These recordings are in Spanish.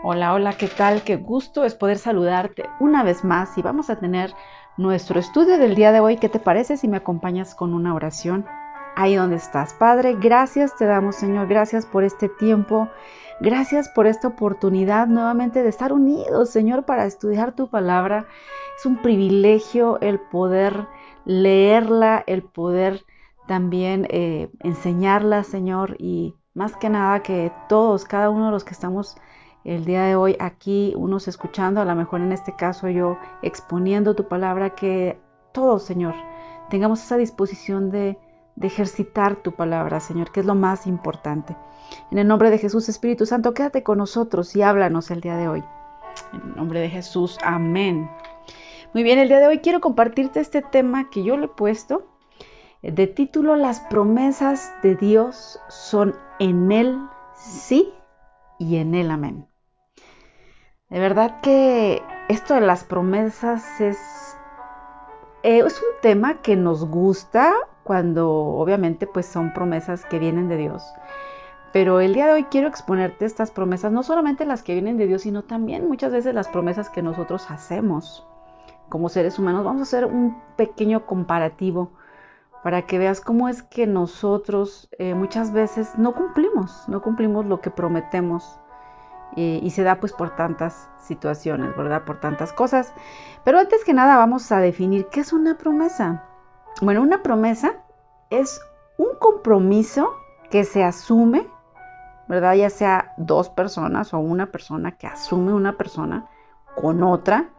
Hola, hola, ¿qué tal? Qué gusto es poder saludarte una vez más y vamos a tener nuestro estudio del día de hoy. ¿Qué te parece si me acompañas con una oración? Ahí donde estás. Padre, gracias te damos, Señor, gracias por este tiempo. Gracias por esta oportunidad nuevamente de estar unidos, Señor, para estudiar tu palabra. Es un privilegio el poder leerla, el poder también eh, enseñarla, Señor, y más que nada que todos, cada uno de los que estamos el día de hoy aquí, unos escuchando, a lo mejor en este caso yo exponiendo tu palabra, que todos, Señor, tengamos esa disposición de, de ejercitar tu palabra, Señor, que es lo más importante. En el nombre de Jesús, Espíritu Santo, quédate con nosotros y háblanos el día de hoy. En el nombre de Jesús, amén. Muy bien, el día de hoy quiero compartirte este tema que yo le he puesto de título Las promesas de Dios son en Él sí y en Él amén. De verdad que esto de las promesas es, eh, es un tema que nos gusta cuando obviamente pues son promesas que vienen de Dios. Pero el día de hoy quiero exponerte estas promesas, no solamente las que vienen de Dios, sino también muchas veces las promesas que nosotros hacemos como seres humanos. Vamos a hacer un pequeño comparativo para que veas cómo es que nosotros eh, muchas veces no cumplimos, no cumplimos lo que prometemos y se da pues por tantas situaciones, ¿verdad? Por tantas cosas. Pero antes que nada vamos a definir qué es una promesa. Bueno, una promesa es un compromiso que se asume, ¿verdad? Ya sea dos personas o una persona que asume una persona con otra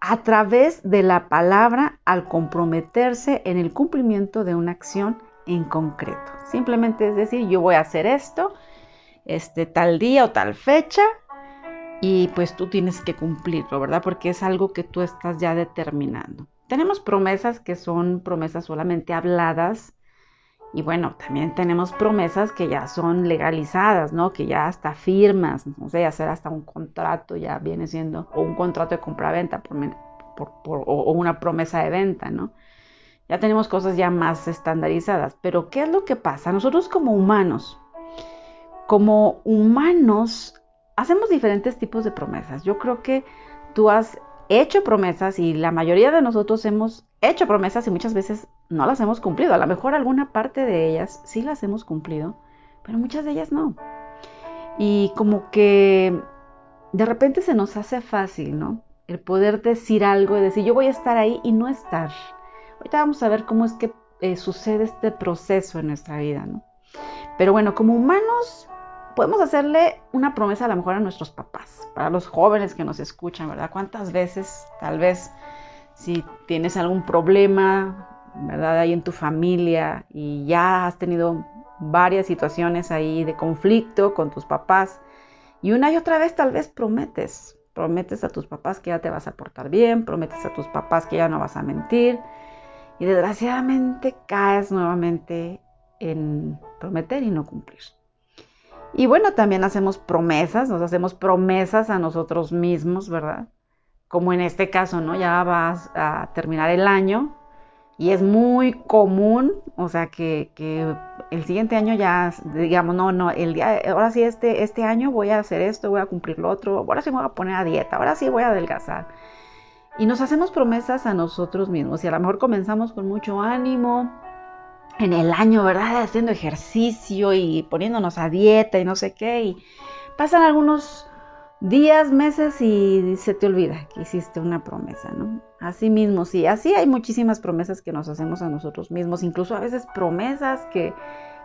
a través de la palabra al comprometerse en el cumplimiento de una acción en concreto. Simplemente es decir, yo voy a hacer esto este, tal día o tal fecha y pues tú tienes que cumplirlo, ¿verdad? Porque es algo que tú estás ya determinando. Tenemos promesas que son promesas solamente habladas y bueno, también tenemos promesas que ya son legalizadas, ¿no? Que ya hasta firmas, no sé, hacer hasta un contrato ya viene siendo, o un contrato de compra-venta por, o una promesa de venta, ¿no? Ya tenemos cosas ya más estandarizadas, pero ¿qué es lo que pasa? Nosotros como humanos, como humanos hacemos diferentes tipos de promesas. Yo creo que tú has hecho promesas y la mayoría de nosotros hemos hecho promesas y muchas veces no las hemos cumplido. A lo mejor alguna parte de ellas sí las hemos cumplido, pero muchas de ellas no. Y como que de repente se nos hace fácil, ¿no? El poder decir algo y decir yo voy a estar ahí y no estar. Ahorita vamos a ver cómo es que eh, sucede este proceso en nuestra vida, ¿no? Pero bueno, como humanos podemos hacerle una promesa a lo mejor a nuestros papás, para los jóvenes que nos escuchan, ¿verdad? ¿Cuántas veces tal vez si tienes algún problema, ¿verdad? Ahí en tu familia y ya has tenido varias situaciones ahí de conflicto con tus papás y una y otra vez tal vez prometes, prometes a tus papás que ya te vas a portar bien, prometes a tus papás que ya no vas a mentir y desgraciadamente caes nuevamente en prometer y no cumplir. Y bueno, también hacemos promesas, nos hacemos promesas a nosotros mismos, ¿verdad? Como en este caso, ¿no? Ya vas a terminar el año y es muy común, o sea, que, el siguiente año ya, digamos, no, no, el día, ahora sí, este, este año voy a hacer esto, voy a cumplir lo otro, ahora sí me voy a poner a dieta, ahora sí voy a adelgazar. Y nos hacemos promesas a nosotros mismos y a lo mejor comenzamos con mucho ánimo, en el año, ¿verdad? Haciendo ejercicio y poniéndonos a dieta y no sé qué. Y pasan algunos días, meses y se te olvida que hiciste una promesa, ¿no? Así mismo, sí, así hay muchísimas promesas que nos hacemos a nosotros mismos, incluso a veces promesas que,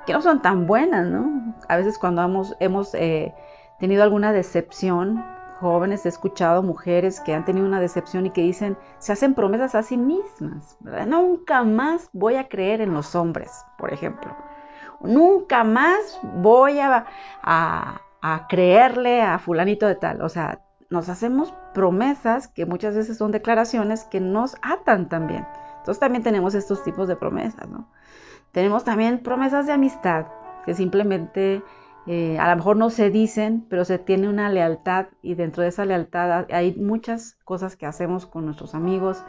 no son tan buenas, ¿no? A veces cuando hemos, hemos eh, tenido alguna decepción jóvenes, he escuchado mujeres que han tenido una decepción y que dicen, se hacen promesas a sí mismas, ¿verdad? Nunca más voy a creer en los hombres, por ejemplo. Nunca más voy a, a, a creerle a fulanito de tal. O sea, nos hacemos promesas que muchas veces son declaraciones que nos atan también. Entonces también tenemos estos tipos de promesas, ¿no? Tenemos también promesas de amistad, que simplemente eh, a lo mejor no se dicen, pero se tiene una lealtad y dentro de esa lealtad hay muchas cosas que hacemos con nuestros amigos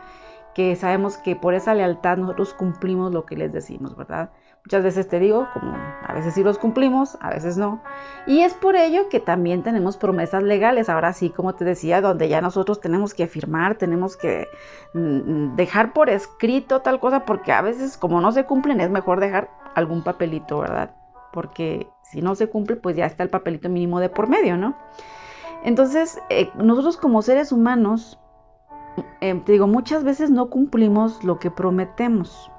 que sabemos que por esa lealtad nosotros cumplimos lo que les decimos, ¿verdad? Muchas veces te digo, como a veces sí los cumplimos, a veces no. Y es por ello que también tenemos promesas legales, ahora sí, como te decía, donde ya nosotros tenemos que firmar, tenemos que mm, dejar por escrito tal cosa, porque a veces como no se cumplen es mejor dejar algún papelito, ¿verdad? Porque si no se cumple, pues ya está el papelito mínimo de por medio, ¿no? Entonces, eh, nosotros como seres humanos, eh, te digo, muchas veces no cumplimos lo que prometemos.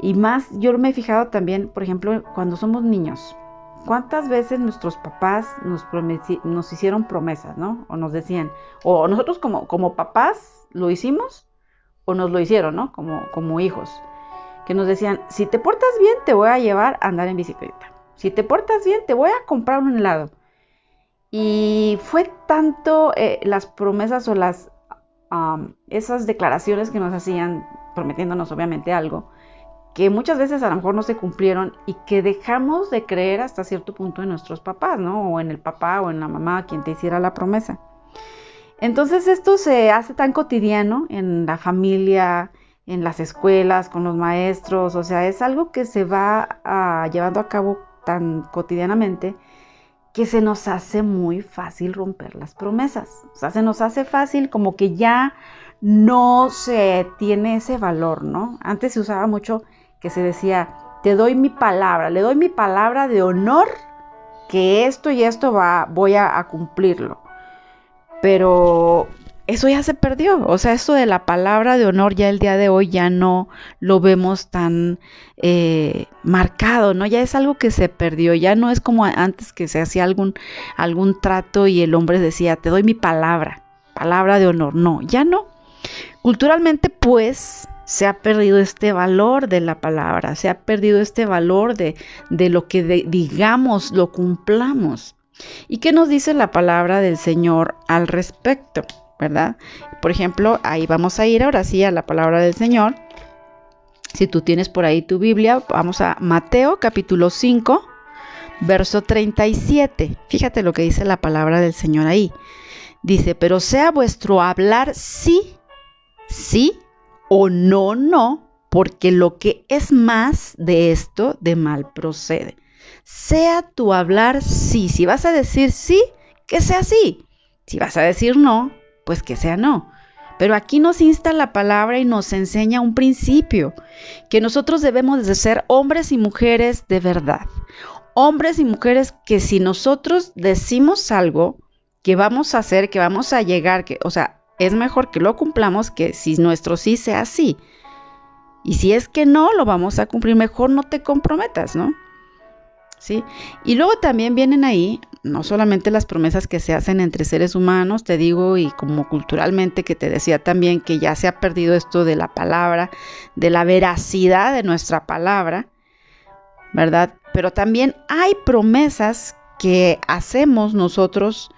Y más, yo me he fijado también, por ejemplo, cuando somos niños. ¿Cuántas veces nuestros papás nos, nos hicieron promesas, ¿no? O nos decían, o nosotros como, como papás lo hicimos, o nos lo hicieron, ¿no? Como, como hijos. Que nos decían, si te portas bien, te voy a llevar a andar en bicicleta. Si te portas bien, te voy a comprar un helado. Y fue tanto eh, las promesas o las esas declaraciones que nos hacían, prometiéndonos obviamente algo, que muchas veces a lo mejor no se cumplieron y que dejamos de creer hasta cierto punto en nuestros papás, ¿no? O en el papá o en la mamá, quien te hiciera la promesa. Entonces esto se hace tan cotidiano en la familia, en las escuelas, con los maestros, o sea, es algo que se va ah, llevando a cabo tan cotidianamente que se nos hace muy fácil romper las promesas. O sea, se nos hace fácil como que ya no se tiene ese valor, ¿no? Antes se usaba mucho que se decía, te doy mi palabra, le doy mi palabra de honor que esto y esto va, voy a, cumplirlo. Pero eso ya se perdió. O sea, esto de la palabra de honor ya el día de hoy ya no lo vemos tan eh, marcado, ¿no? Ya es algo que se perdió. Ya no es como antes que se hacía algún, algún trato y el hombre decía, te doy mi palabra, palabra de honor. No, ya no. Culturalmente, pues, se ha perdido este valor de la palabra, se ha perdido este valor de, lo que digamos, lo cumplamos. ¿Y qué nos dice la palabra del Señor al respecto? ¿Verdad? Por ejemplo, ahí vamos a ir ahora sí a la palabra del Señor. Si tú tienes por ahí tu Biblia, vamos a Mateo capítulo 5, verso 37. Fíjate lo que dice la palabra del Señor ahí. Dice, pero sea vuestro hablar sí, sí o no, no, porque lo que es más de esto, de mal procede. Sea tu hablar sí. Si vas a decir sí, que sea sí. Si vas a decir no, pues que sea no. Pero aquí nos insta la palabra y nos enseña un principio, que nosotros debemos de ser hombres y mujeres de verdad. Hombres y mujeres que si nosotros decimos algo que vamos a hacer, que vamos a llegar, que, o sea, es mejor que lo cumplamos que si nuestro sí sea así. Y si es que no, lo vamos a cumplir, mejor no te comprometas, ¿no? ¿Sí? Y luego también vienen ahí no solamente las promesas que se hacen entre seres humanos, te digo, y como culturalmente que te decía también que ya se ha perdido esto de la palabra, de la veracidad de nuestra palabra, ¿verdad? Pero también hay promesas que hacemos nosotros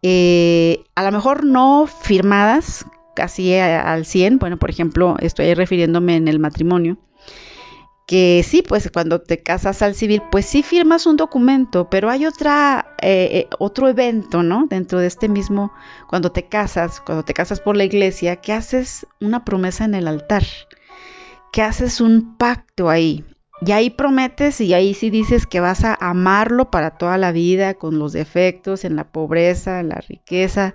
eh, a lo mejor no firmadas casi al 100, bueno, por ejemplo, estoy refiriéndome en el matrimonio, que sí, pues cuando te casas al civil, pues sí firmas un documento, pero hay otra, eh, eh, otro evento, ¿no? Dentro de este mismo, cuando te casas, cuando te casas por la iglesia, que haces una promesa en el altar, que haces un pacto ahí. Y ahí prometes y ahí sí dices que vas a amarlo para toda la vida, con los defectos, en la pobreza, en la riqueza.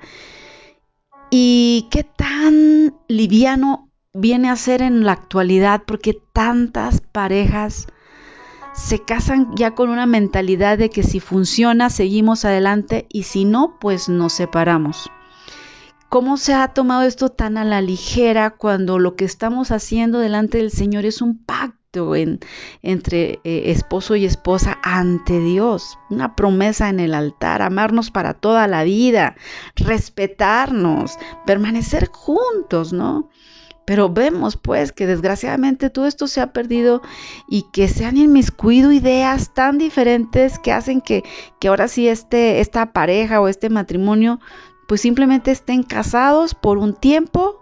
¿Y qué tan liviano viene a ser en la actualidad? Porque tantas parejas se casan ya con una mentalidad de que si funciona, seguimos adelante y si no, pues nos separamos. ¿Cómo se ha tomado esto tan a la ligera cuando lo que estamos haciendo delante del Señor es un pacto? entre eh, esposo y esposa ante Dios, una promesa en el altar, amarnos para toda la vida, respetarnos, permanecer juntos, ¿no? Pero vemos pues que desgraciadamente todo esto se ha perdido y que se han inmiscuido ideas tan diferentes que hacen que, que ahora sí este, esta pareja o este matrimonio pues simplemente estén casados por un tiempo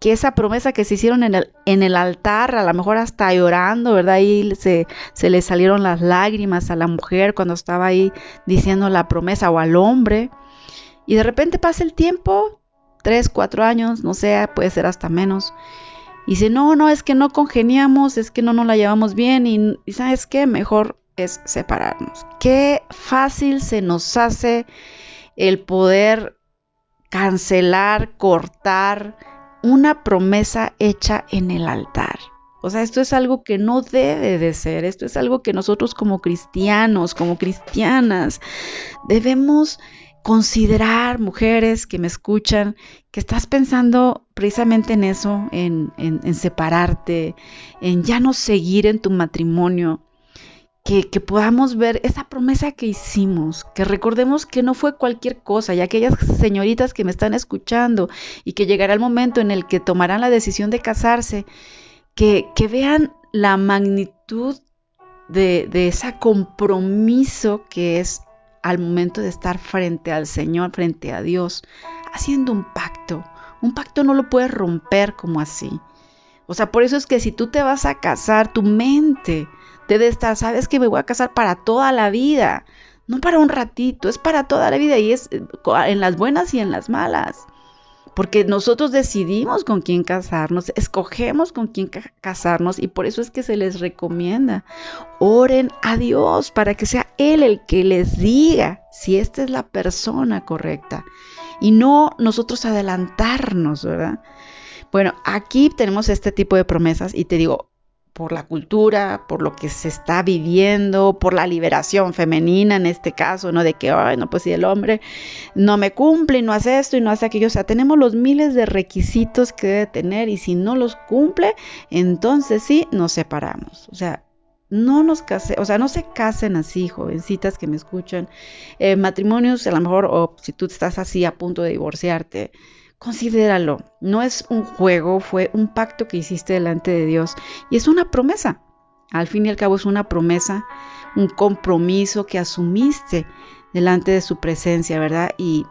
que esa promesa que se hicieron en el, en el altar, a lo mejor hasta llorando, ¿verdad? Ahí se, se le salieron las lágrimas a la mujer cuando estaba ahí diciendo la promesa o al hombre. Y de repente pasa el tiempo, tres, cuatro años, no sé, puede ser hasta menos. Y dice, no, no, es que no congeniamos, es que no nos la llevamos bien y, y ¿sabes qué? Mejor es separarnos. Qué fácil se nos hace el poder cancelar, cortar una promesa hecha en el altar. O sea, esto es algo que no debe de ser, esto es algo que nosotros como cristianos, como cristianas, debemos considerar, mujeres que me escuchan, que estás pensando precisamente en eso, en, en, separarte, en ya no seguir en tu matrimonio, que, que, podamos ver esa promesa que hicimos, que recordemos que no fue cualquier cosa, y aquellas señoritas que me están escuchando y que llegará el momento en el que tomarán la decisión de casarse, que, que vean la magnitud de, de ese compromiso que es al momento de estar frente al Señor, frente a Dios, haciendo un pacto. Un pacto no lo puedes romper como así. O sea, por eso es que si tú te vas a casar, tu mente debe estar, sabes que me voy a casar para toda la vida, no para un ratito, es para toda la vida y es eh, en las buenas y en las malas porque nosotros decidimos con quién casarnos, escogemos con quién casarnos y por eso es que se les recomienda, oren a Dios para que sea Él el que les diga si esta es la persona correcta y no nosotros adelantarnos, ¿verdad? Bueno, aquí tenemos este tipo de promesas y te digo, por la cultura, por lo que se está viviendo, por la liberación femenina en este caso, ¿no? De que, ay, no, pues si el hombre no me cumple y no hace esto y no hace aquello, o sea, tenemos los miles de requisitos que debe tener y si no los cumple, entonces sí, nos separamos. O sea, no nos case, o sea, no se casen así, jovencitas que me escuchan. Eh, matrimonios, a lo mejor, o si tú estás así a punto de divorciarte, Considéralo, no es un juego, fue un pacto que hiciste delante de Dios y es una promesa. Al fin y al cabo es una promesa, un compromiso que asumiste delante de su presencia, ¿verdad? Y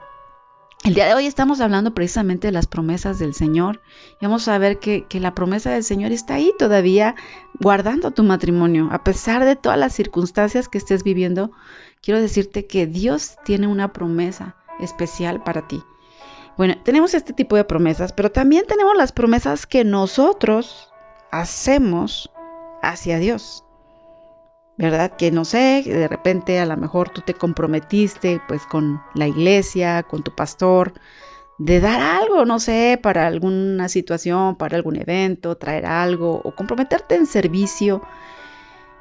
el día de hoy estamos hablando precisamente de las promesas del Señor. Y vamos a ver que, que, la promesa del Señor está ahí todavía guardando tu matrimonio. A pesar de todas las circunstancias que estés viviendo, quiero decirte que Dios tiene una promesa especial para ti. Bueno, tenemos este tipo de promesas, pero también tenemos las promesas que nosotros hacemos hacia Dios. ¿Verdad? Que no sé, de repente a lo mejor tú te comprometiste pues con la iglesia, con tu pastor, de dar algo, no sé, para alguna situación, para algún evento, traer algo o comprometerte en servicio.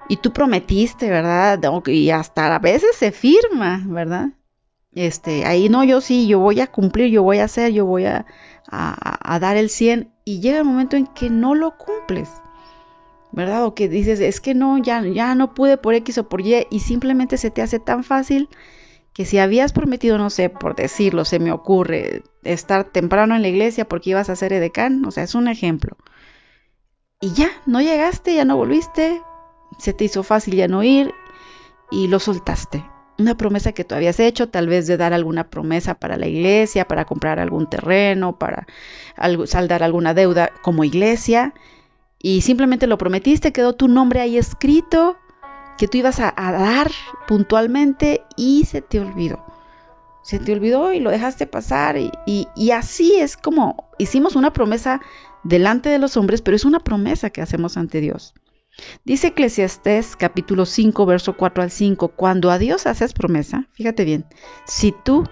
Y tú prometiste, ¿verdad? Y hasta a veces se firma, ¿verdad? Este, ahí no, yo sí, yo voy a cumplir, yo voy a hacer, yo voy a, dar el 100 y llega el momento en que no lo cumples, ¿verdad? O que dices, es que no, ya, ya no pude por X o por Y y simplemente se te hace tan fácil que si habías prometido, no sé, por decirlo, se me ocurre, estar temprano en la iglesia porque ibas a hacer edecán, o sea, es un ejemplo. Y ya, no llegaste, ya no volviste, se te hizo fácil ya no ir y lo soltaste una promesa que tú habías hecho, tal vez de dar alguna promesa para la iglesia, para comprar algún terreno, para saldar alguna deuda como iglesia, y simplemente lo prometiste, quedó tu nombre ahí escrito, que tú ibas a, dar puntualmente y se te olvidó. Se te olvidó y lo dejaste pasar y, así es como hicimos una promesa delante de los hombres, pero es una promesa que hacemos ante Dios. Dice Eclesiastés capítulo 5, verso 4 al 5, cuando a Dios haces promesa, fíjate bien, si tú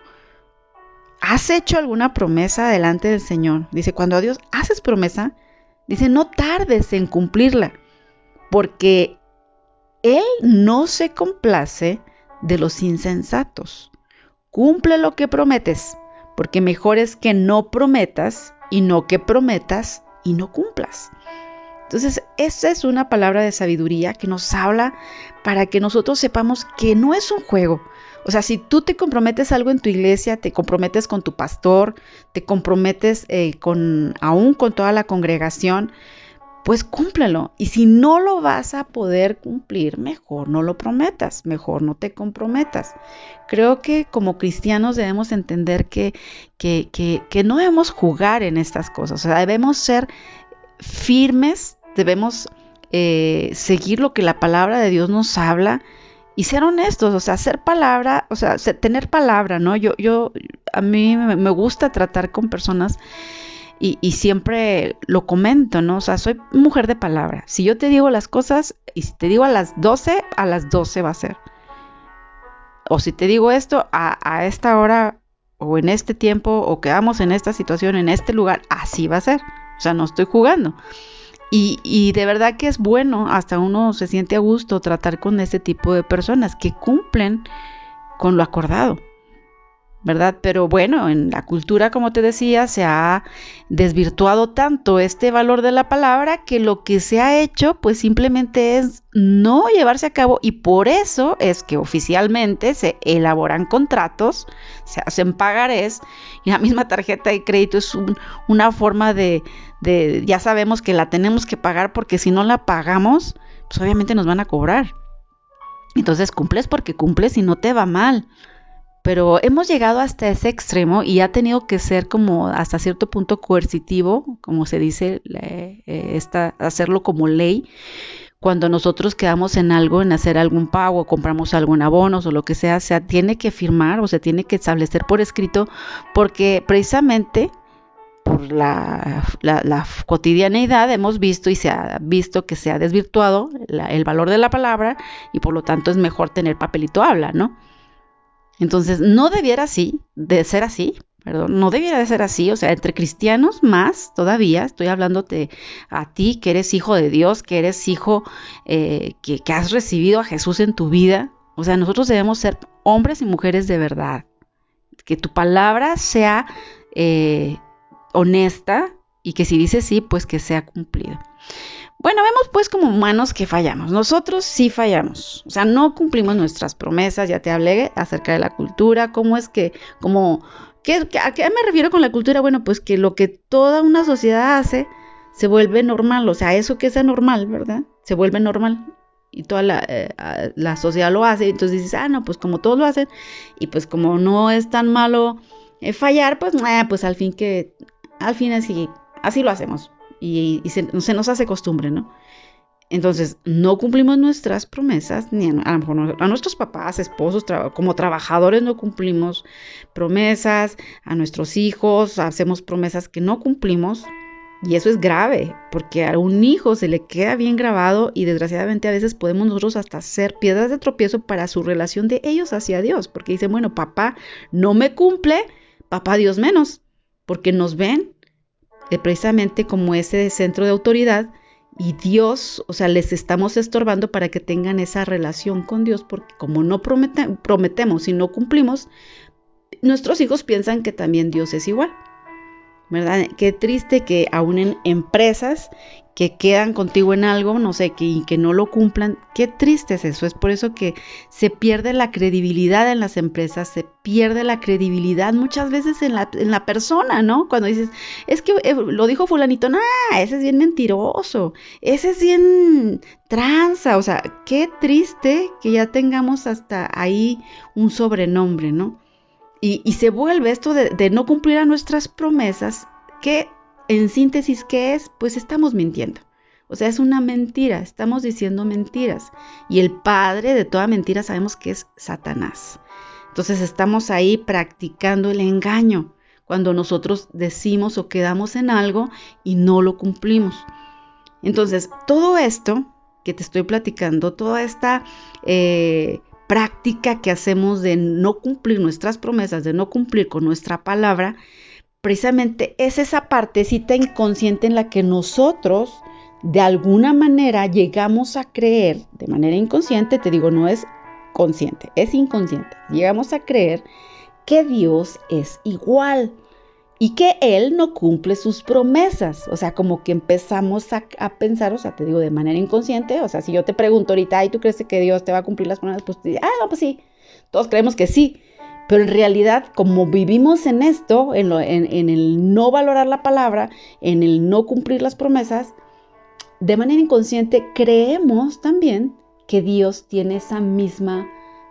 has hecho alguna promesa delante del Señor, dice, cuando a Dios haces promesa, dice, no tardes en cumplirla, porque Él no se complace de los insensatos. Cumple lo que prometes, porque mejor es que no prometas y no que prometas y no cumplas. Entonces, esa es una palabra de sabiduría que nos habla para que nosotros sepamos que no es un juego. O sea, si tú te comprometes algo en tu iglesia, te comprometes con tu pastor, te comprometes eh, con aún con toda la congregación, pues cúmplelo. Y si no lo vas a poder cumplir, mejor no lo prometas, mejor no te comprometas. Creo que como cristianos debemos entender que, que, que, que no debemos jugar en estas cosas. O sea, debemos ser firmes, debemos eh, seguir lo que la palabra de Dios nos habla y ser honestos, o sea, hacer palabra, o sea, tener palabra, ¿no? Yo, yo, a mí me gusta tratar con personas y, siempre lo comento, ¿no? O sea, soy mujer de palabra. Si yo te digo las cosas y si te digo a las 12, a las 12 va a ser. O si te digo esto, a, a esta hora o en este tiempo o quedamos en esta situación, en este lugar, así va a ser. Sea, no estoy jugando. Y, y, de verdad que es bueno, hasta uno se siente a gusto tratar con este tipo de personas que cumplen con lo acordado. ¿Verdad? Pero bueno, en la cultura, como te decía, se ha desvirtuado tanto este valor de la palabra que lo que se ha hecho, pues simplemente es no llevarse a cabo y por eso es que oficialmente se elaboran contratos, se hacen pagarés y la misma tarjeta de crédito es una forma de, de, ya sabemos que la tenemos que pagar porque si no la pagamos, pues obviamente nos van a cobrar. Entonces cumples porque cumples y no te va mal pero hemos llegado hasta ese extremo y ha tenido que ser como hasta cierto punto coercitivo, como se dice, eh, hacerlo como ley. Cuando nosotros quedamos en algo, en hacer algún pago, compramos algún abonos o lo que sea, se tiene que firmar o se tiene que establecer por escrito, porque precisamente por la, cotidianeidad hemos visto y se ha visto que se ha desvirtuado el valor de la palabra y por lo tanto es mejor tener papelito habla, ¿no? Entonces, no debiera así, de ser así, perdón, no debiera de ser así, o sea, entre cristianos más todavía, estoy hablándote a ti que eres hijo de Dios, que eres hijo, eh, que, has recibido a Jesús en tu vida, o sea, nosotros debemos ser hombres y mujeres de verdad, que tu palabra sea eh, honesta y que si dices sí, pues que sea cumplida. Bueno, vemos pues como humanos que fallamos. Nosotros sí fallamos. O sea, no cumplimos nuestras promesas. Ya te hablé acerca de la cultura. ¿Cómo es que, como, ¿qué, ¿a qué me refiero con la cultura? Bueno, pues que lo que toda una sociedad hace se vuelve normal. O sea, eso que es anormal, ¿verdad? Se vuelve normal. Y toda la, eh, la sociedad lo hace. Entonces dices, ah, no, pues como todos lo hacen. Y pues como no es tan malo eh, fallar, pues, eh, pues al fin que, al fin así, así lo hacemos y, se, nos hace costumbre, ¿no? Entonces, no cumplimos nuestras promesas, ni a, lo mejor a nuestros papás, esposos, como trabajadores no cumplimos promesas, a nuestros hijos hacemos promesas que no cumplimos. Y eso es grave, porque a un hijo se le queda bien grabado y desgraciadamente a veces podemos nosotros hasta ser piedras de tropiezo para su relación de ellos hacia Dios, porque dicen, bueno, papá no me cumple, papá Dios menos, porque nos ven eh, precisamente como ese centro de autoridad y Dios, o sea, les estamos estorbando para que tengan esa relación con Dios, porque como no prometemos y no cumplimos, nuestros hijos piensan que también Dios es igual. ¿Verdad? Qué triste que aún en empresas que quedan contigo en algo, no sé, que, que no lo cumplan. Qué triste es eso. Es por eso que se pierde la credibilidad en las empresas, se pierde la credibilidad muchas veces en la, en la persona, ¿no? Cuando dices, es que eh, lo dijo fulanito, no, ese es bien mentiroso, ese es bien tranza. O sea, qué triste que ya tengamos hasta ahí un sobrenombre, ¿no? Y, y se vuelve esto de, de no cumplir a nuestras promesas, que en síntesis, ¿qué es? Pues estamos mintiendo. O sea, es una mentira, estamos diciendo mentiras. Y el padre de toda mentira sabemos que es Satanás. Entonces estamos ahí practicando el engaño cuando nosotros decimos o quedamos en algo y no lo cumplimos. Entonces, todo esto que te estoy platicando, toda esta eh, práctica que hacemos de no cumplir nuestras promesas, de no cumplir con nuestra palabra, precisamente es esa partecita inconsciente en la que nosotros de alguna manera llegamos a creer, de manera inconsciente, te digo, no es consciente, es inconsciente, llegamos a creer que Dios es igual y que Él no cumple sus promesas. O sea, como que empezamos a, pensar, o sea, te digo de manera inconsciente, o sea, si yo te pregunto ahorita, ¿y tú crees que Dios te va a cumplir las promesas? Pues, ah, no, pues sí, todos creemos que sí, pero en realidad, como vivimos en esto, en, el no valorar la palabra, en el no cumplir las promesas, de manera inconsciente creemos también que Dios tiene esa misma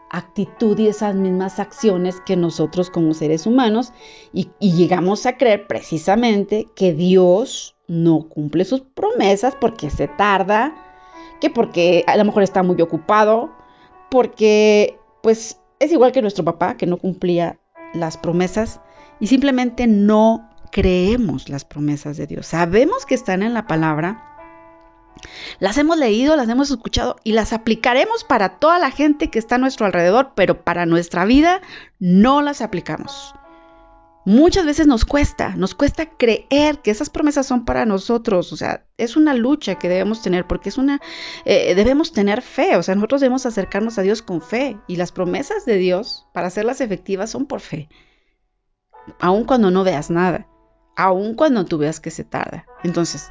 actitud y esas mismas acciones que nosotros como seres humanos y, y, llegamos a creer precisamente que Dios no cumple sus promesas porque se tarda, que porque a lo mejor está muy ocupado, porque pues es igual que nuestro papá, que no cumplía las promesas y simplemente no creemos las promesas de Dios. Sabemos que están en la palabra, las hemos leído, las hemos escuchado y las aplicaremos para toda la gente que está a nuestro alrededor, pero para nuestra vida no las aplicamos. Muchas veces nos cuesta, nos cuesta creer que esas promesas son para nosotros. O sea, es una lucha que debemos tener porque es una, eh, debemos tener fe. O sea, nosotros debemos acercarnos a Dios con fe y las promesas de Dios para hacerlas efectivas son por fe. Aun cuando no veas nada, aun cuando tú veas que se tarda. Entonces,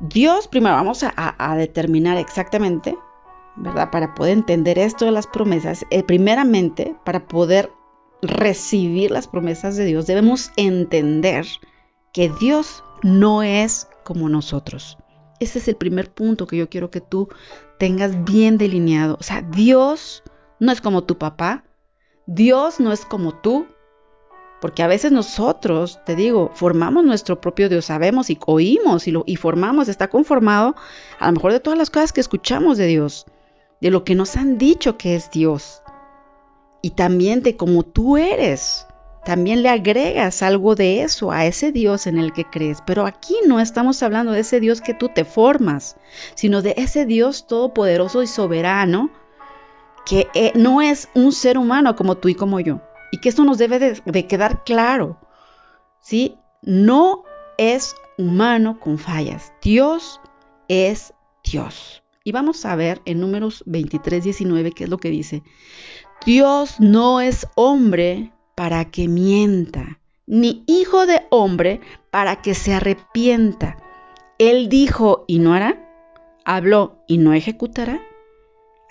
Dios, primero vamos a, determinar exactamente, ¿verdad? Para poder entender esto de las promesas, eh, primeramente, para poder recibir las promesas de Dios, debemos entender que Dios no es como nosotros. Ese es el primer punto que yo quiero que tú tengas bien delineado. O sea, Dios no es como tu papá, Dios no es como tú, porque a veces nosotros, te digo, formamos nuestro propio Dios, sabemos y oímos y, lo, y formamos, está conformado a lo mejor de todas las cosas que escuchamos de Dios, de lo que nos han dicho que es Dios y también de cómo tú eres. También le agregas algo de eso a ese Dios en el que crees. Pero aquí no estamos hablando de ese Dios que tú te formas, sino de ese Dios todopoderoso y soberano que eh, no es un ser humano como tú y como yo. Y que esto nos debe de, quedar claro. ¿Sí? No es humano con fallas. Dios es Dios. Y vamos a ver en números 23, 19 qué es lo que dice. Dios no es hombre para que mienta, ni hijo de hombre para que se arrepienta. Él dijo y no hará, habló y no ejecutará.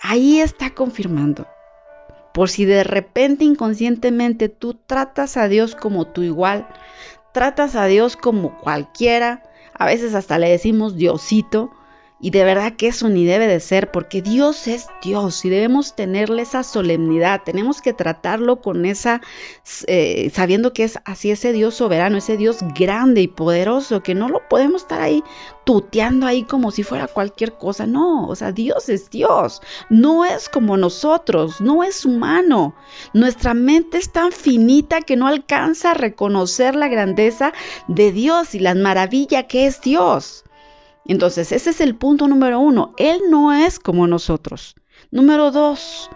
Ahí está confirmando. Por si de repente inconscientemente tú tratas a Dios como tu igual, tratas a Dios como cualquiera, a veces hasta le decimos Diosito, y de verdad que eso ni debe de ser, porque Dios es Dios y debemos tenerle esa solemnidad, tenemos que tratarlo con esa, eh, sabiendo que es así ese Dios soberano, ese Dios grande y poderoso, que no lo podemos estar ahí tuteando ahí como si fuera cualquier cosa. No, o sea, Dios es Dios, no es como nosotros, no es humano. Nuestra mente es tan finita que no alcanza a reconocer la grandeza de Dios y la maravilla que es Dios. Entonces, ese es el punto número uno. Él no es como nosotros. Número dos,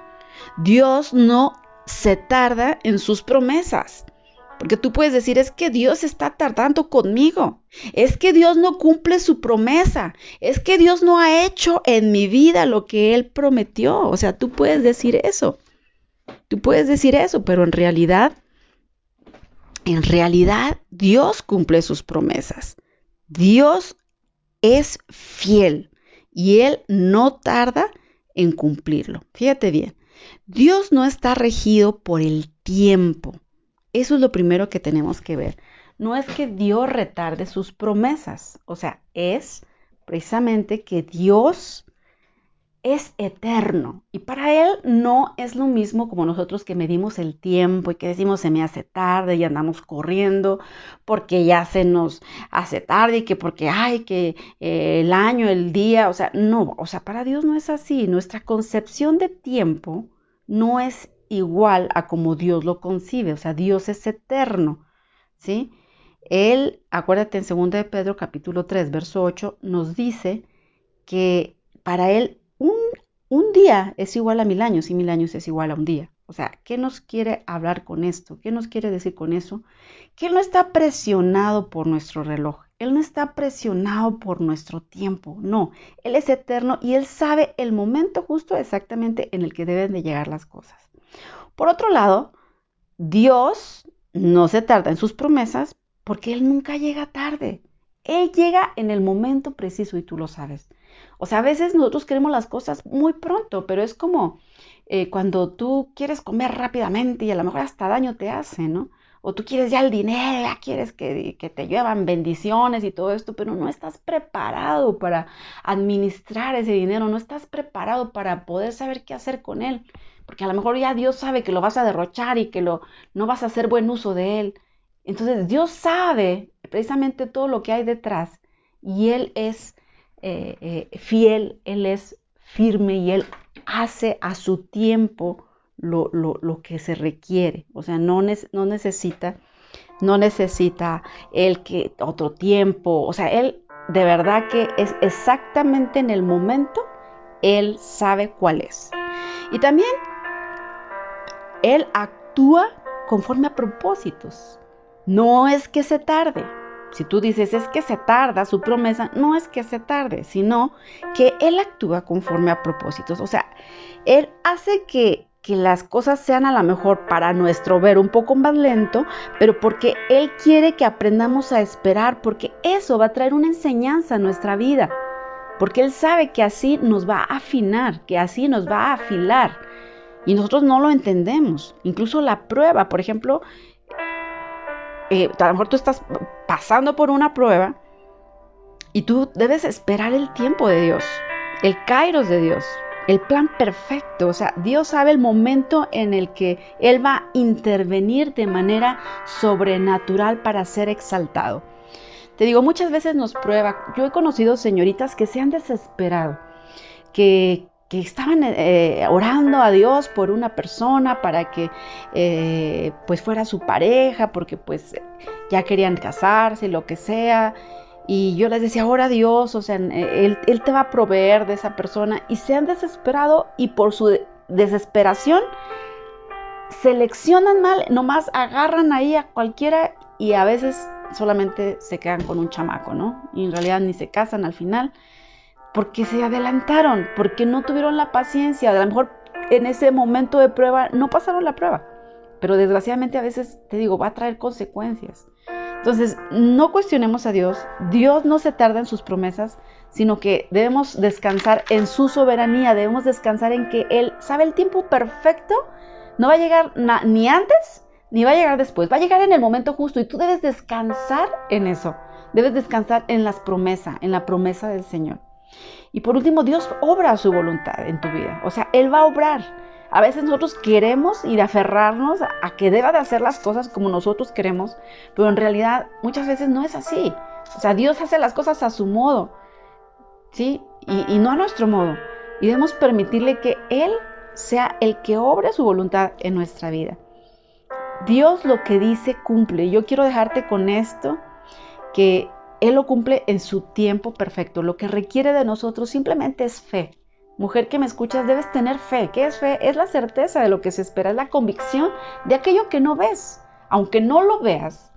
Dios no se tarda en sus promesas. Porque tú puedes decir, es que Dios está tardando conmigo. Es que Dios no cumple su promesa. Es que Dios no ha hecho en mi vida lo que Él prometió. O sea, tú puedes decir eso. Tú puedes decir eso, pero en realidad, en realidad Dios cumple sus promesas. Dios es fiel y Él no tarda en cumplirlo. Fíjate bien, Dios no está regido por el tiempo. Eso es lo primero que tenemos que ver. No es que Dios retarde sus promesas, o sea, es precisamente que Dios es eterno y para Él no es lo mismo como nosotros que medimos el tiempo y que decimos se me hace tarde y andamos corriendo porque ya se nos hace tarde y que porque hay que eh, el año, el día, o sea, no, o sea, para Dios no es así. Nuestra concepción de tiempo no es igual a como Dios lo concibe, o sea, Dios es eterno, ¿sí? Él, acuérdate en 2 de Pedro capítulo 3, verso 8, nos dice que para Él un, día es igual a mil años y mil años es igual a un día. O sea, ¿qué nos quiere hablar con esto? ¿Qué nos quiere decir con eso? Que Él no está presionado por nuestro reloj. Él no está presionado por nuestro tiempo. No, Él es eterno y Él sabe el momento justo exactamente en el que deben de llegar las cosas. Por otro lado, Dios no se tarda en sus promesas porque Él nunca llega tarde. Él llega en el momento preciso y tú lo sabes. O sea, a veces nosotros queremos las cosas muy pronto, pero es como eh, cuando tú quieres comer rápidamente y a lo mejor hasta daño te hace, ¿no? O tú quieres ya el dinero, ya quieres que, te llevan bendiciones y todo esto, pero no estás preparado para administrar ese dinero, no estás preparado para poder saber qué hacer con él, porque a lo mejor ya Dios sabe que lo vas a derrochar y que lo, no vas a hacer buen uso de él. Entonces Dios sabe precisamente todo lo que hay detrás y Él es eh, eh, fiel, Él es firme y Él hace a su tiempo lo, que se requiere. O sea, no, no necesita no necesita Él que otro tiempo, o sea, Él de verdad que es exactamente en el momento, Él sabe cuál es. Y también Él actúa conforme a propósitos. No es que se tarde. Si tú dices es que se tarda su promesa, no es que se tarde, sino que Él actúa conforme a propósitos. O sea, Él hace que, que las cosas sean a lo mejor para nuestro ver un poco más lento, pero porque Él quiere que aprendamos a esperar, porque eso va a traer una enseñanza a nuestra vida. Porque Él sabe que así nos va a afinar, que así nos va a afilar. Y nosotros no lo entendemos. Incluso la prueba, por ejemplo, eh, a lo mejor tú estás pasando por una prueba y tú debes esperar el tiempo de Dios, el kairos de Dios, el plan perfecto. O sea, Dios sabe el momento en el que Él va a intervenir de manera sobrenatural para ser exaltado. Te digo, muchas veces nos prueba. Yo he conocido señoritas que se han desesperado, que, que estaban eh, orando a Dios por una persona para que eh, pues fuera su pareja, porque pues ya querían casarse, lo que sea. Y yo les decía, ora a Dios, o sea, él, él te va a proveer de esa persona. Y se han desesperado y por su desesperación seleccionan mal, nomás agarran ahí a cualquiera y a veces solamente se quedan con un chamaco, ¿no? Y en realidad ni se casan al final porque se adelantaron, porque no tuvieron la paciencia. A lo mejor en ese momento de prueba no pasaron la prueba, pero desgraciadamente a veces, te digo, va a traer consecuencias. Entonces, no cuestionemos a Dios. Dios no se tarda en sus promesas, sino que debemos descansar en su soberanía, debemos descansar en que Él sabe el tiempo perfecto. No va a llegar ni antes ni va a llegar después, va a llegar en el momento justo y tú debes descansar en eso. Debes descansar en las promesas, en la promesa del Señor. Y por último, Dios obra su voluntad en tu vida. O sea, Él va a obrar. A veces nosotros queremos ir a aferrarnos a que deba de hacer las cosas como nosotros queremos, pero en realidad muchas veces no es así. O sea, Dios hace las cosas a su modo, ¿sí? Y, no a nuestro modo. Y debemos permitirle que Él sea el que obre su voluntad en nuestra vida. Dios lo que dice cumple. Yo quiero dejarte con esto, que él lo cumple en su tiempo perfecto. Lo que requiere de nosotros simplemente es fe. Mujer que me escuchas, debes tener fe. ¿Qué es fe? Es la certeza de lo que se espera, es la convicción de aquello que no ves. Aunque no lo veas,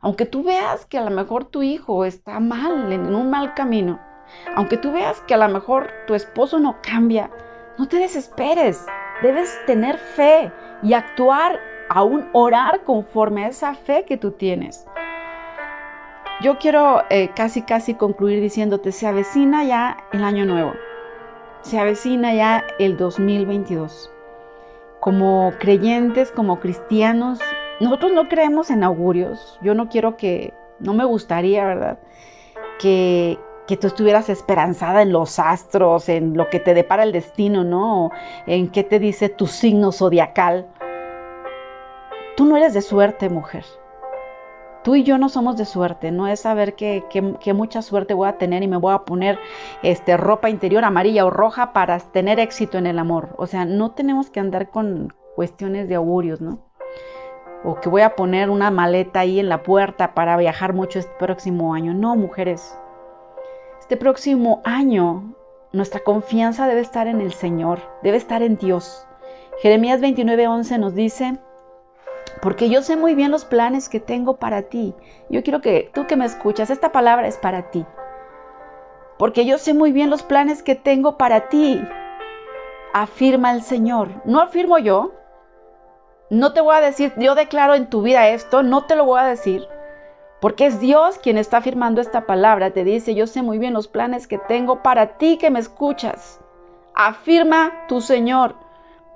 aunque tú veas que a lo mejor tu hijo está mal, en un mal camino, aunque tú veas que a lo mejor tu esposo no cambia, no te desesperes. Debes tener fe y actuar, aún orar conforme a esa fe que tú tienes. Yo quiero eh, casi casi concluir diciéndote, se avecina ya el año nuevo, se avecina ya el 2022. Como creyentes, como cristianos, nosotros no creemos en augurios. Yo no quiero que, no me gustaría, ¿verdad? Que, que tú estuvieras esperanzada en los astros, en lo que te depara el destino, ¿no? En qué te dice tu signo zodiacal. Tú no eres de suerte, mujer. Tú y yo no somos de suerte, no es saber que, mucha suerte voy a tener y me voy a poner este, ropa interior amarilla o roja para tener éxito en el amor. O sea, no tenemos que andar con cuestiones de augurios, ¿no? O que voy a poner una maleta ahí en la puerta para viajar mucho este próximo año. No, mujeres. Este próximo año nuestra confianza debe estar en el Señor, debe estar en Dios. Jeremías 29:11 nos dice, porque yo sé muy bien los planes que tengo para ti. Yo quiero que tú que me escuchas, esta palabra es para ti. Porque yo sé muy bien los planes que tengo para ti, afirma el Señor. No afirmo yo. No te voy a decir, yo declaro en tu vida esto, no te lo voy a decir. Porque es Dios quien está afirmando esta palabra. Te dice, yo sé muy bien los planes que tengo para ti que me escuchas. Afirma tu Señor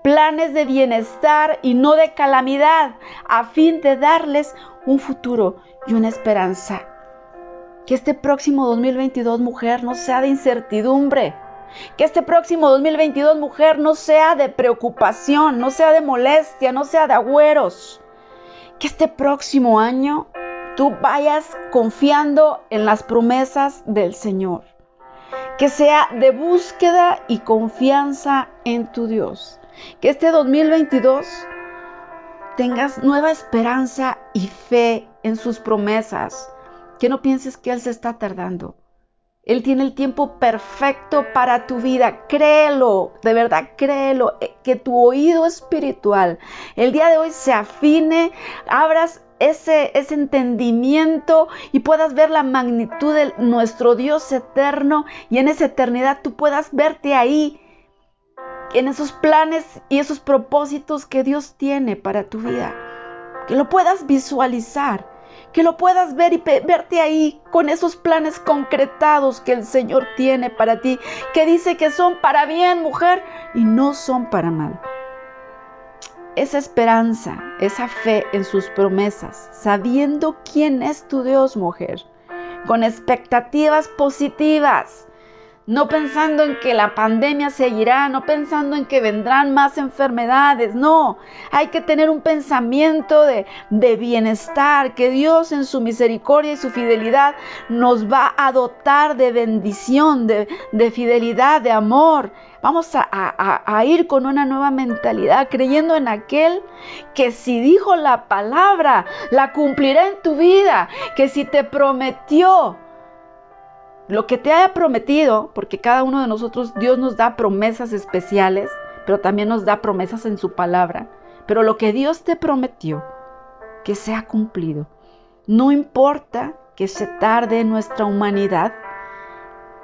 planes de bienestar y no de calamidad, a fin de darles un futuro y una esperanza. Que este próximo 2022, mujer, no sea de incertidumbre. Que este próximo 2022, mujer, no sea de preocupación, no sea de molestia, no sea de agüeros. Que este próximo año tú vayas confiando en las promesas del Señor. Que sea de búsqueda y confianza en tu Dios. Que este 2022 tengas nueva esperanza y fe en sus promesas, que no pienses que Él se está tardando. Él tiene el tiempo perfecto para tu vida. Créelo, de verdad, créelo. Eh, que tu oído espiritual el día de hoy se afine, abras ese, ese entendimiento y puedas ver la magnitud de nuestro Dios eterno y en esa eternidad tú puedas verte ahí, en esos planes y esos propósitos que Dios tiene para tu vida. Que lo puedas visualizar que lo puedas ver y verte ahí con esos planes concretados que el Señor tiene para ti, que dice que son para bien, mujer, y no son para mal. Esa esperanza, esa fe en sus promesas, sabiendo quién es tu Dios, mujer, con expectativas positivas, no pensando en que la pandemia seguirá, no pensando en que vendrán más enfermedades, no, hay que tener un pensamiento de, bienestar, que Dios en su misericordia y su fidelidad nos va a dotar de bendición, de, fidelidad, de amor. Vamos a, a ir con una nueva mentalidad, creyendo en aquel que si dijo la palabra, la cumplirá en tu vida, que si te prometió, lo que te haya prometido, porque cada uno de nosotros, Dios nos da promesas especiales, pero también nos da promesas en su palabra. Pero lo que Dios te prometió, que sea cumplido. No importa que se tarde nuestra humanidad,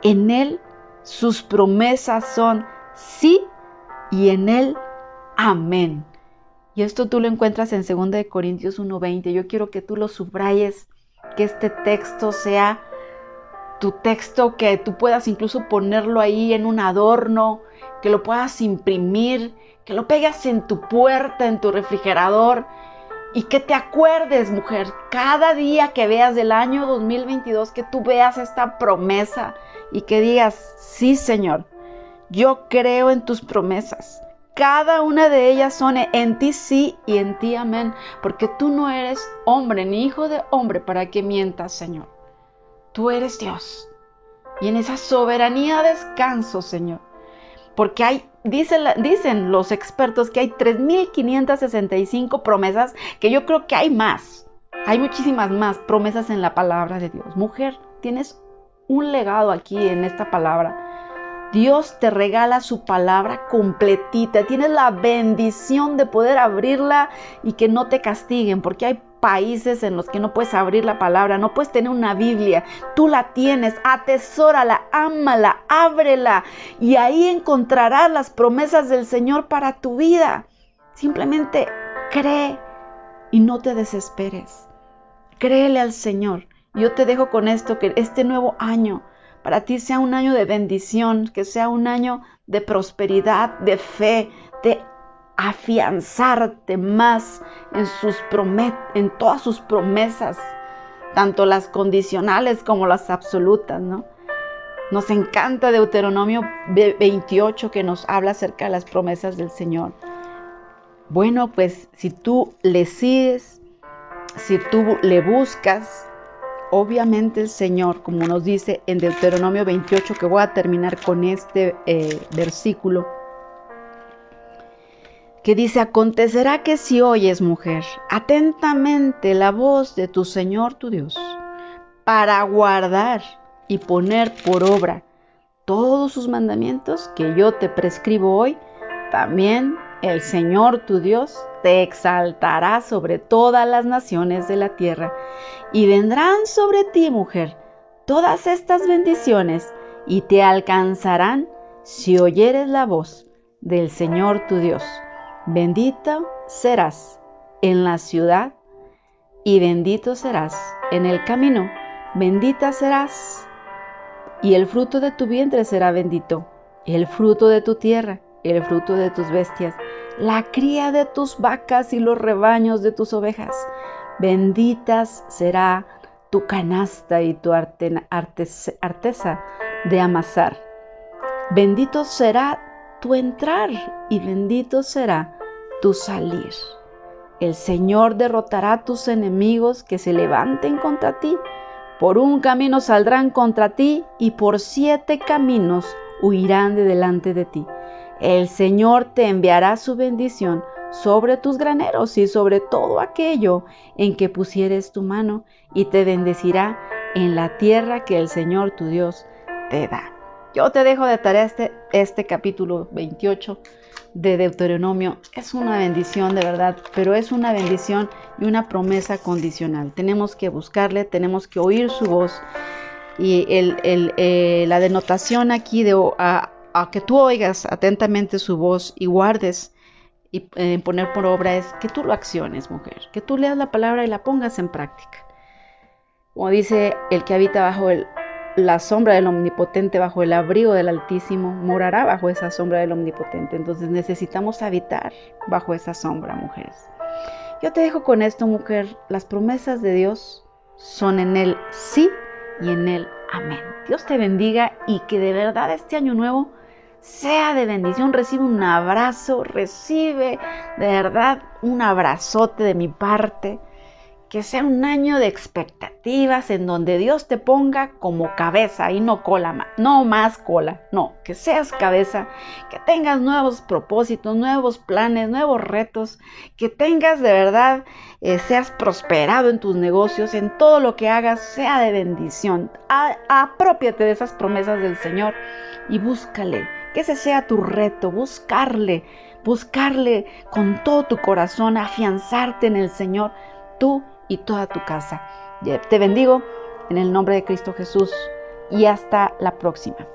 en Él sus promesas son sí y en Él amén. Y esto tú lo encuentras en 2 Corintios 1:20. Yo quiero que tú lo subrayes, que este texto sea tu texto, que tú puedas incluso ponerlo ahí en un adorno, que lo puedas imprimir, que lo pegas en tu puerta, en tu refrigerador y que te acuerdes, mujer, cada día que veas del año 2022, que tú veas esta promesa y que digas, sí, Señor, yo creo en tus promesas. Cada una de ellas son en ti sí y en ti amén, porque tú no eres hombre ni hijo de hombre para que mientas, Señor. Tú eres Dios. Y en esa soberanía descanso, Señor. Porque hay, dicen, dicen los expertos que hay 3.565 promesas, que yo creo que hay más. Hay muchísimas más promesas en la palabra de Dios. Mujer, tienes un legado aquí en esta palabra. Dios te regala su palabra completita. Tienes la bendición de poder abrirla y que no te castiguen, porque hay países en los que no puedes abrir la palabra, no puedes tener una Biblia, tú la tienes, atesórala, ámala, ábrela y ahí encontrarás las promesas del Señor para tu vida. Simplemente cree y no te desesperes. Créele al Señor. Yo te dejo con esto, que este nuevo año para ti sea un año de bendición, que sea un año de prosperidad, de fe, de afianzarte más en, sus en todas sus promesas, tanto las condicionales como las absolutas, ¿no? Nos encanta Deuteronomio 28 que nos habla acerca de las promesas del Señor. Bueno, pues si tú le sigues, si tú le buscas, obviamente el Señor, como nos dice en Deuteronomio 28, que voy a terminar con este eh, versículo, que dice, acontecerá que si oyes, mujer, atentamente la voz de tu Señor tu Dios, para guardar y poner por obra todos sus mandamientos que yo te prescribo hoy, también el Señor tu Dios te exaltará sobre todas las naciones de la tierra, y vendrán sobre ti, mujer, todas estas bendiciones, y te alcanzarán si oyeres la voz del Señor tu Dios Bendito serás en la ciudad y bendito serás en el camino. Bendita serás y el fruto de tu vientre será bendito, el fruto de tu tierra, el fruto de tus bestias, la cría de tus vacas y los rebaños de tus ovejas. Benditas será tu canasta y tu arteza de amasar. Bendito será tu entrar y bendito será tu salir. El Señor derrotará tus enemigos que se levanten contra ti. Por un camino saldrán contra ti y por siete caminos huirán de delante de ti. El Señor te enviará su bendición sobre tus graneros y sobre todo aquello en que pusieres tu mano, y te bendecirá en la tierra que el Señor tu Dios te da. Yo te dejo de tarea este, este capítulo 28 de Deuteronomio. Es una bendición de verdad, pero es una bendición y una promesa condicional. Tenemos que buscarle, tenemos que oír su voz. Y eh, la denotación aquí de a, que tú oigas atentamente su voz y guardes y eh, poner por obra es que tú lo acciones, mujer, que tú leas la palabra y la pongas en práctica. Como dice el que habita bajo el, la sombra del Omnipotente bajo el abrigo del Altísimo, morará bajo esa sombra del Omnipotente. Entonces necesitamos habitar bajo esa sombra, mujeres. Yo te dejo con esto, mujer. Las promesas de Dios son en el sí y en el amén. Dios te bendiga y que de verdad este año nuevo sea de bendición. Recibe un abrazo, recibe de verdad un abrazote de mi parte que sea un año de expectativas en donde Dios te ponga como cabeza y no cola, no más cola, no, que seas cabeza, que tengas nuevos propósitos, nuevos planes, nuevos retos, que tengas de verdad, eh, seas prosperado en tus negocios, en todo lo que hagas, sea de bendición. apropiate de esas promesas del Señor y búscale, que ese sea tu reto, buscarle, buscarle con todo tu corazón, afianzarte en el Señor, tú y toda tu casa. Te bendigo en el nombre de Cristo Jesús y hasta la próxima.